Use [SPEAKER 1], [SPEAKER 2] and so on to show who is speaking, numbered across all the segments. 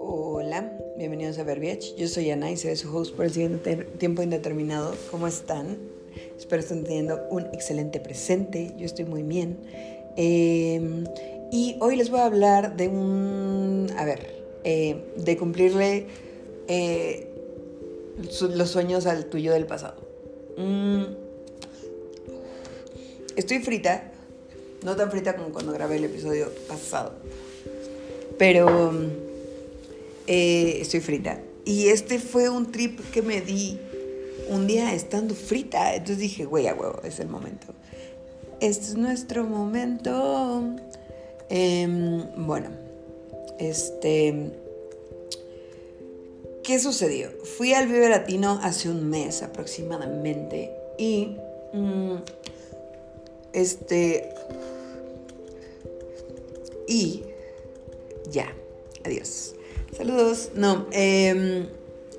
[SPEAKER 1] Hola, bienvenidos a Verbiage. Yo soy Ana y soy su host por el siguiente tiempo indeterminado. ¿Cómo están? Espero estén teniendo un excelente presente. Yo estoy muy bien. Em, y hoy les voy a hablar de un. A ver, eh, de cumplirle eh, los sueños al tuyo del pasado. Mm, estoy frita, no tan frita como cuando grabé el episodio pasado, pero eh, estoy frita. Y este fue un trip que me di un día estando frita. Entonces dije, güey, a huevo, es el momento. Este es nuestro momento. Em, bueno, este. ¿Qué sucedió? Fui al Vive Latino hace un mes aproximadamente y. Mm, este. Y. Ya. Adiós. Saludos. No. Eh,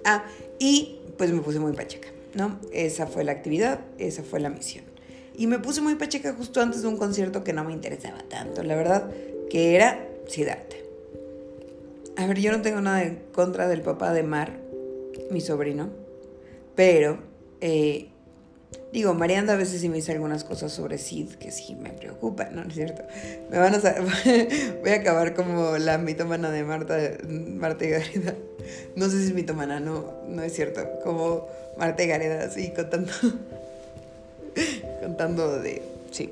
[SPEAKER 1] ah, y pues me puse muy pacheca, ¿no? Esa fue la actividad, esa fue la misión. Y me puse muy pacheca justo antes de un concierto que no me interesaba tanto, la verdad, que era Siddhartha. A ver, yo no tengo nada en contra del papá de Mar, mi sobrino, pero eh, digo, Marianda a veces sí me dice algunas cosas sobre Sid que sí me preocupan, ¿no? ¿No es cierto? Me van a voy a acabar como la mitomana de Marta, Marta y Gareda. No sé si es mitomana, no, no es cierto. Como Marta y Gareda, sí, contando, contando de, sí,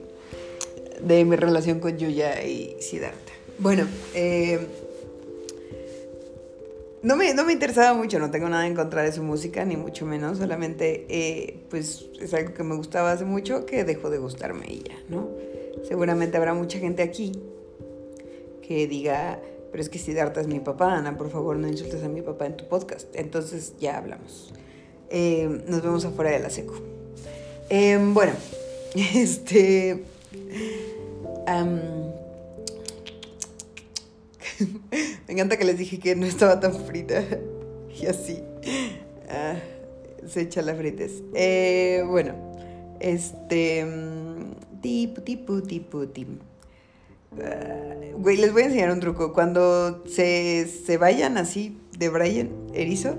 [SPEAKER 1] de mi relación con Yuya y Siddhartha. Bueno, eh, no me, no me interesaba mucho, no tengo nada en contra de su música, ni mucho menos, solamente eh, pues es algo que me gustaba hace mucho que dejó de gustarme ya, ¿no? Seguramente habrá mucha gente aquí que diga, pero es que Siddhartha es mi papá, Ana, por favor no insultes a mi papá en tu podcast. Entonces ya hablamos. Eh, nos vemos afuera de la seco. Eh, bueno, este... Me encanta que les dije que no estaba tan frita. Y así. Ah, se echa las frites. Eh, bueno, este. Tipo, tipo, tipo, tipo. güey, les voy a enseñar un truco. Cuando se, se vayan así de Brian Erizo,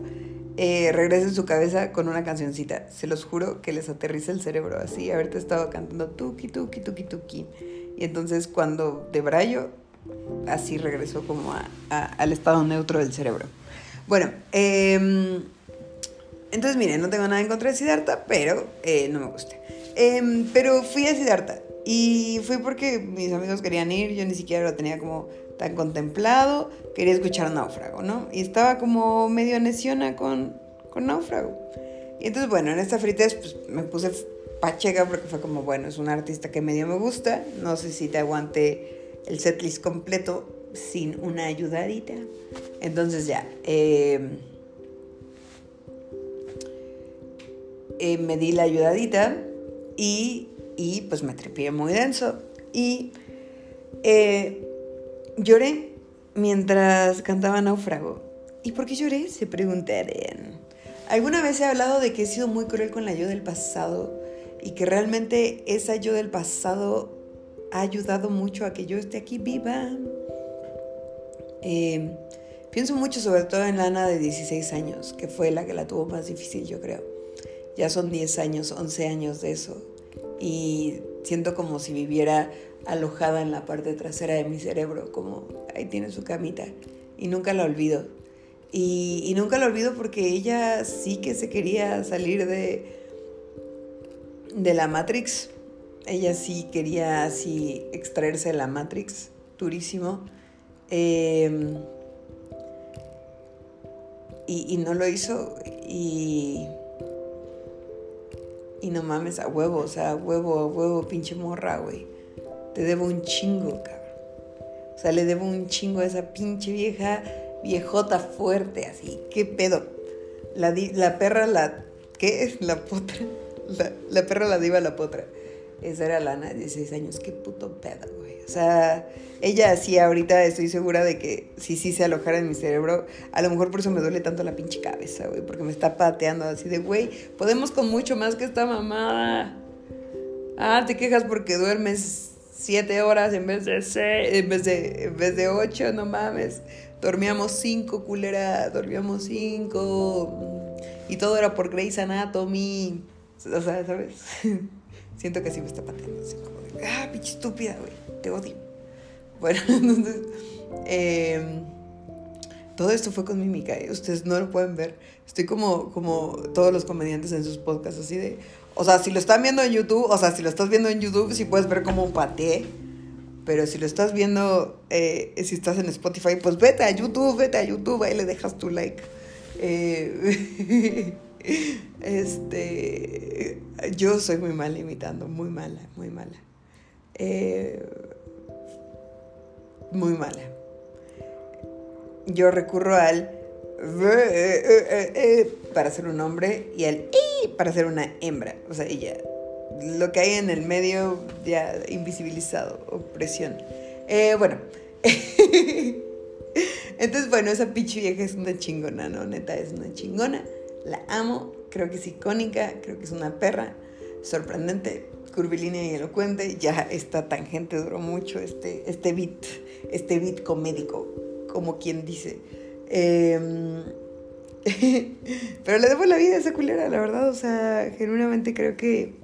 [SPEAKER 1] eh, regresen su cabeza con una cancioncita. Se los juro que les aterriza el cerebro así. Haberte estado cantando tuki, tuki, tuki, tuki. Y entonces cuando de Brayo así regresó como al estado neutro del cerebro. Bueno, em, entonces miren, no tengo nada en contra de Siddhartha, pero eh, no me gusta. Em, pero fui a Siddhartha y fui porque mis amigos querían ir, yo ni siquiera lo tenía como tan contemplado, quería escuchar Náufrago, ¿no? Y estaba como medio neciona con, con Náufrago. Y entonces, bueno, en esta frites pues, me puse pacheca porque fue como, bueno, es un artista que medio me gusta, no sé si te aguante el setlist completo sin una ayudadita. Entonces ya, eh, eh, me di la ayudadita y, y, pues me trepé muy denso. Y eh, lloré mientras cantaba Náufrago. ¿Y por qué lloré? Se preguntarían. Alguna vez he hablado de que he sido muy cruel con la yo del pasado y que realmente esa yo del pasado ha ayudado mucho a que yo esté aquí viva. Eh, pienso mucho sobre todo en Lana de 16 años, que fue la que la tuvo más difícil, yo creo. Ya son 10 años, 11 años de eso. Y siento como si viviera alojada en la parte trasera de mi cerebro, como ahí tiene su camita. Y nunca la olvido. Y, y nunca la olvido porque ella sí que se quería salir de, de la Matrix ella sí quería así extraerse de la Matrix, durísimo. Em, y, no lo hizo. Y, y no mames, a huevo, o sea, a huevo, a huevo, pinche morra, güey. Te debo un chingo, cabrón. O sea, le debo un chingo a esa pinche vieja, viejota fuerte, así. ¿Qué pedo? La, la perra, la. ¿Qué? La potra. La, la perra, la diva, la potra. Esa era Lana de 16 años. Qué puto pedo, güey. O sea, ella sí, ahorita estoy segura de que si sí se alojara en mi cerebro, a lo mejor por eso me duele tanto la pinche cabeza, güey. Porque me está pateando así de, güey, podemos con mucho más que esta mamada. Ah, te quejas porque duermes siete horas en vez de seis, en vez de, en vez de ocho, no mames. Dormíamos cinco, culera, dormíamos cinco. Y todo era por Grey's Anatomy. O sea, ¿sabes? Siento que así me está pateando, así como de, ah, pinche estúpida, güey, te odio. Bueno, entonces, em, todo esto fue con mímica, ¿eh? ustedes no lo pueden ver. Estoy como, como todos los comediantes en sus podcasts, así de, o sea, si lo están viendo en YouTube, o sea, si lo estás viendo en YouTube, sí puedes ver como pateé. Pero si lo estás viendo, eh, si estás en Spotify, pues vete a YouTube, vete a YouTube, ahí le dejas tu like. Eh, este, yo soy muy mala imitando, muy mala, muy mala. Eh, muy mala. Yo recurro al para ser un hombre y al para ser una hembra. O sea, ella. Lo que hay en el medio ya invisibilizado, opresión. Eh, bueno. Entonces, bueno, esa pinche vieja es una chingona, ¿no? Neta, es una chingona. La amo, creo que es icónica, creo que es una perra, sorprendente, curvilínea y elocuente. Ya esta tangente duró mucho, este, este beat, este beat comédico, como quien dice. Em, pero le debo la vida a esa culera, la verdad. O sea, genuinamente creo que.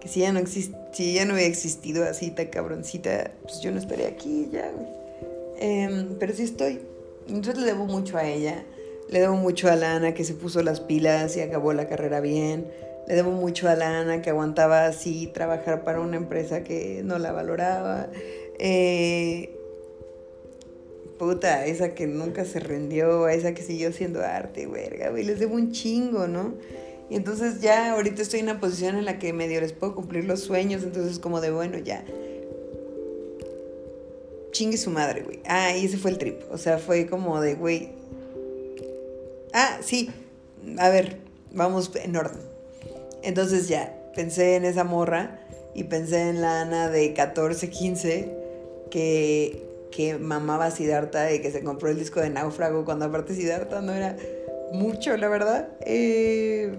[SPEAKER 1] Que si ya no exist, si ya no hubiera existido así tan cabroncita, pues yo no estaría aquí ya. Em, pero sí estoy. Entonces le debo mucho a ella. Le debo mucho a Lana que se puso las pilas y acabó la carrera bien. Le debo mucho a Lana que aguantaba así trabajar para una empresa que no la valoraba. Eh, puta, esa que nunca se rindió, esa que siguió siendo arte, verga, güey. Les debo un chingo, ¿no? Y entonces ya ahorita estoy en una posición en la que medio les puedo cumplir los sueños, entonces como de bueno, ya chingue su madre, güey. Ah, y ese fue el trip. O sea, fue como de, güey. Ah, sí. A ver, vamos en orden. Entonces ya, pensé en esa morra y pensé en la Ana de 14, 15 que, que mamaba Siddhartha y que se compró el disco de Náufrago cuando aparte Siddhartha no era mucho, la verdad. Eh,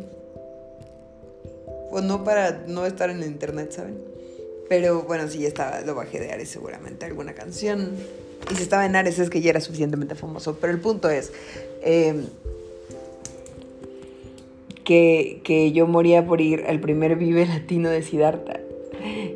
[SPEAKER 1] pues no para no estar en el internet, ¿saben? Pero bueno, sí, ya estaba, lo bajé de Ares seguramente, alguna canción. Y si estaba en Ares es que ya era suficientemente famoso. Pero el punto es em, que, que, yo moría por ir al primer Vive Latino de Siddhartha.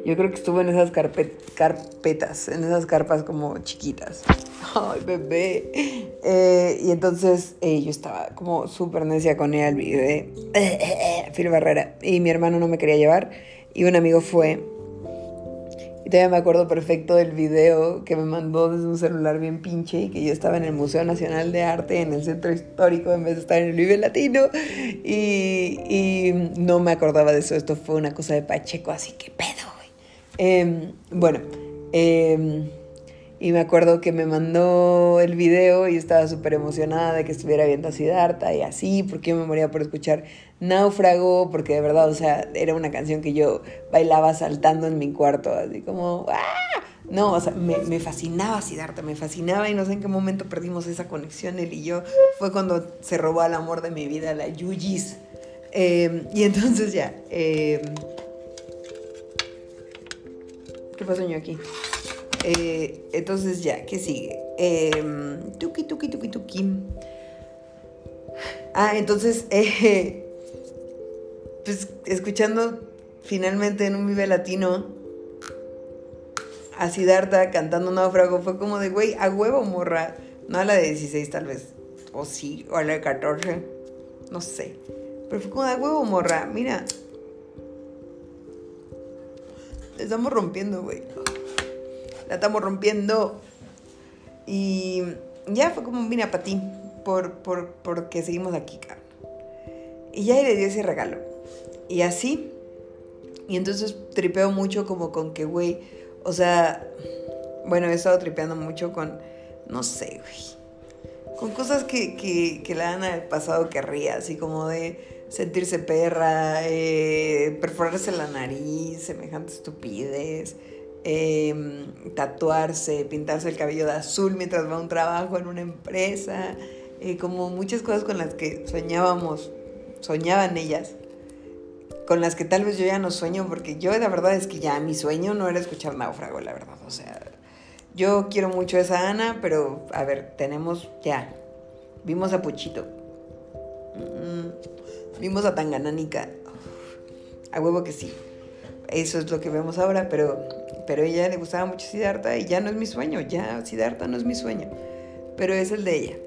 [SPEAKER 1] Yo creo que estuvo en esas carpetas, en esas carpas como chiquitas. Ay, bebé. Eh, y entonces eh, yo estaba como súper necia con él, de eh, Phil Barrera. Y mi hermano no me quería llevar. Y un amigo fue y todavía me acuerdo perfecto del video que me mandó desde un celular bien pinche y que yo estaba en el Museo Nacional de Arte, en el centro histórico, en vez de estar en el Vive Latino. Y, y no me acordaba de eso. Esto fue una cosa de Pacheco, así que pedo, güey. Em, bueno, eh, y me acuerdo que me mandó el video y estaba súper emocionada de que estuviera viendo a Siddhartha y así, porque yo me moría por escuchar Náufrago, porque de verdad, o sea, era una canción que yo bailaba saltando en mi cuarto, así como, ¡ah! No, o sea, me, me fascinaba Siddhartha, me fascinaba y no sé en qué momento perdimos esa conexión él y yo. Fue cuando se robó el amor de mi vida, la Yuyis. Eh, y entonces ya. Eh, ¿Qué pasó yo aquí? Eh, entonces ya, ¿qué sigue? Eh, tuki, tuki, tuki, tuki. Ah, entonces, eh, pues escuchando finalmente en un Vive Latino a Siddhartha cantando Náufrago, fue como de, güey, a huevo, morra. No a la de 16 tal vez, o sí, o a la de 14, no sé. Pero fue como de huevo, morra, mira. Estamos rompiendo, güey la estamos rompiendo. Y ya fue como, mira, para ti, por, por, porque seguimos aquí, cabrón. Y ya le dio ese regalo. Y así. Y entonces tripeo mucho como con que, güey, o sea, bueno, he estado tripeando mucho con, no sé, güey. Con cosas que, que, que la Ana del pasado querría, así como de sentirse perra, eh, perforarse la nariz, semejante estupidez Em, tatuarse, pintarse el cabello de azul mientras va a un trabajo en una empresa, eh, como muchas cosas con las que soñábamos, soñaban ellas. con las que tal vez yo ya no sueño, porque yo la verdad es que ya mi sueño no era escuchar náufrago, la verdad. O sea, yo quiero mucho a esa Ana, pero a ver, tenemos ya. Vimos a Puchito. Mm, vimos a Tangananica. A huevo que sí. Eso es lo que vemos ahora, pero, pero ella le gustaba mucho Siddhartha y ya no es mi sueño. Ya Siddhartha no es mi sueño, pero es el de ella.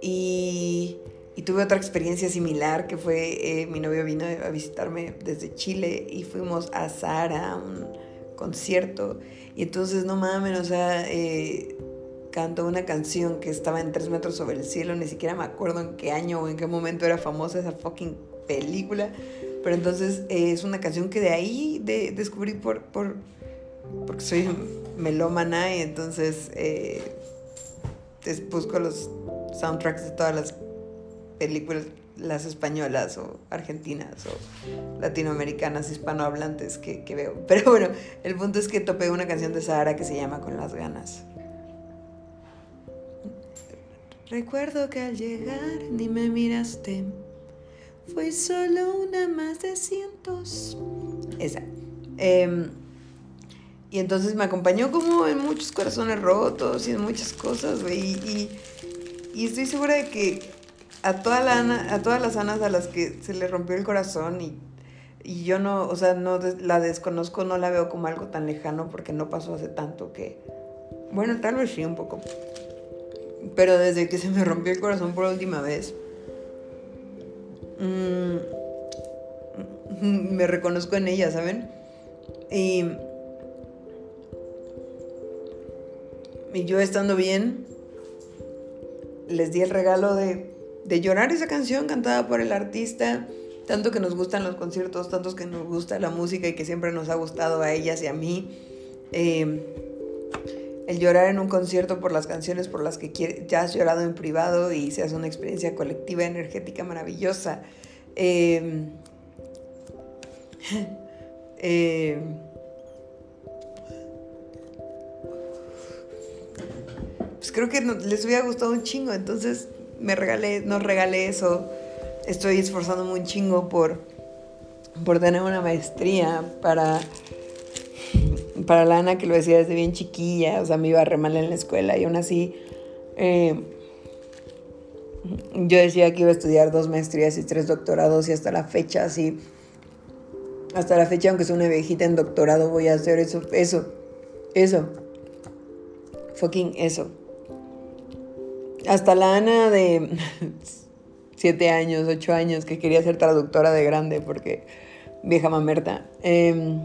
[SPEAKER 1] Y, tuve otra experiencia similar que fue, eh, mi novio vino a visitarme desde Chile y fuimos a Sara, un concierto. Y entonces, no mames, o sea, eh, cantó una canción que estaba en tres metros sobre el cielo, ni siquiera me acuerdo en qué año o en qué momento era famosa esa fucking película. Pero entonces eh, es una canción que de ahí de, descubrí por, por, porque soy melómana y entonces eh, busco los soundtracks de todas las películas, las españolas o argentinas o latinoamericanas, hispanohablantes que, que veo. Pero bueno, el punto es que topé una canción de Sahara que se llama Con las ganas. Recuerdo que al llegar ni me miraste. Fue solo una más de cientos. Esa. Em, y entonces me acompañó como en muchos corazones rotos y en muchas cosas, güey. Y, estoy segura de que a, a todas las anas a las que se le rompió el corazón y, y yo no, o sea, no la desconozco, no la veo como algo tan lejano porque no pasó hace tanto que... Bueno, tal vez sí un poco. Pero desde que se me rompió el corazón por última vez, mm, me reconozco en ella, ¿saben? Y, y yo estando bien, les di el regalo de, de llorar esa canción cantada por el artista, tanto que nos gustan los conciertos, tanto que nos gusta la música y que siempre nos ha gustado a ellas y a mí. Eh, el llorar en un concierto por las canciones por las que ya has llorado en privado y se hace una experiencia colectiva energética maravillosa. Em, em, pues creo que les hubiera gustado un chingo, entonces me regalé, nos regalé eso. Estoy esforzándome un chingo por, por tener una maestría para para la Ana que lo decía desde bien chiquilla, o sea, me iba re mal en la escuela y aún así eh, yo decía que iba a estudiar dos maestrías y tres doctorados y hasta la fecha, así, hasta la fecha, aunque soy una viejita en doctorado, voy a hacer eso, eso, eso, fucking eso. Hasta la Ana de siete años, ocho años, que quería ser traductora de grande porque vieja mamerta. Eh,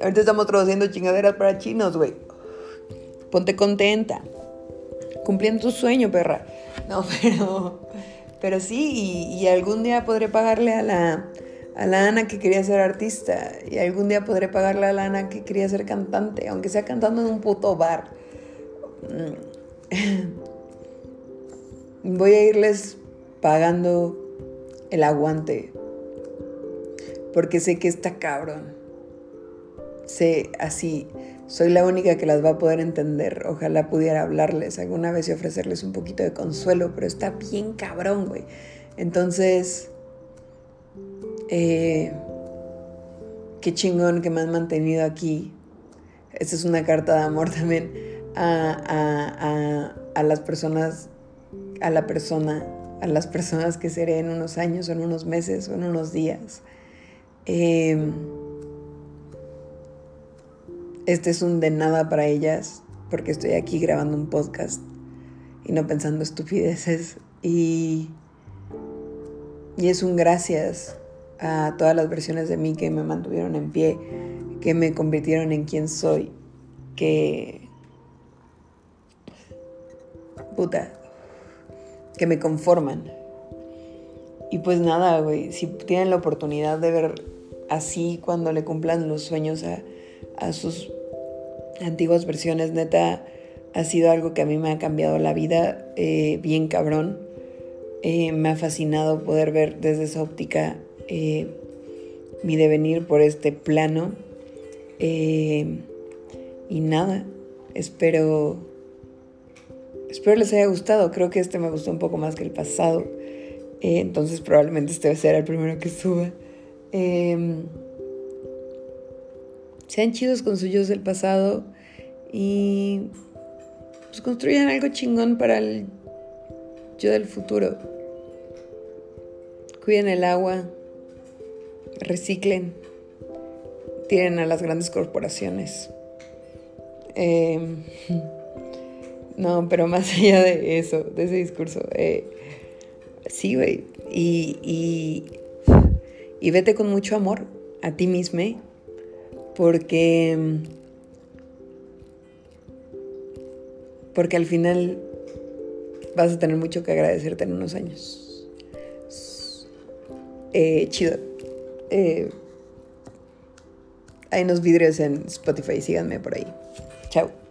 [SPEAKER 1] Ahorita estamos traduciendo chingaderas para chinos, güey. Ponte contenta. Cumpliendo tu sueño, perra. No, pero. Pero sí, y, algún día podré pagarle a la, a la Ana que quería ser artista. Y algún día podré pagarle a la Ana que quería ser cantante, aunque sea cantando en un puto bar. Voy a irles pagando el aguante. Porque sé que está cabrón sé así, soy la única que las va a poder entender. Ojalá pudiera hablarles alguna vez y ofrecerles un poquito de consuelo, pero está bien cabrón, güey. Entonces, eh, qué chingón que me han mantenido aquí. Esta es una carta de amor también a, las personas, a la persona, a las personas que seré en unos años o en unos meses o en unos días. Eh, este es un de nada para ellas porque estoy aquí grabando un podcast y no pensando estupideces. Y, y es un gracias a todas las versiones de mí que me mantuvieron en pie, que me convirtieron en quien soy, que... Puta, que me conforman. Y pues nada, güey, si tienen la oportunidad de ver así cuando le cumplan los sueños a, a sus antiguas versiones, neta, ha sido algo que a mí me ha cambiado la vida eh, bien cabrón. Eh, me ha fascinado poder ver desde esa óptica eh, mi devenir por este plano. y nada, espero, espero les haya gustado. Creo que este me gustó un poco más que el pasado. Entonces probablemente este será el primero que suba. Sean chidos con sus del pasado y pues construyan algo chingón para el yo del futuro. Cuiden el agua, reciclen, tiren a las grandes corporaciones. Em, no, pero más allá de eso, de ese discurso, eh, sí, güey. Y, y, y, vete con mucho amor a ti mismo, porque, porque al final vas a tener mucho que agradecerte en unos años. Eh, chido. Eh, hay unos vidrios en Spotify, síganme por ahí. Chao.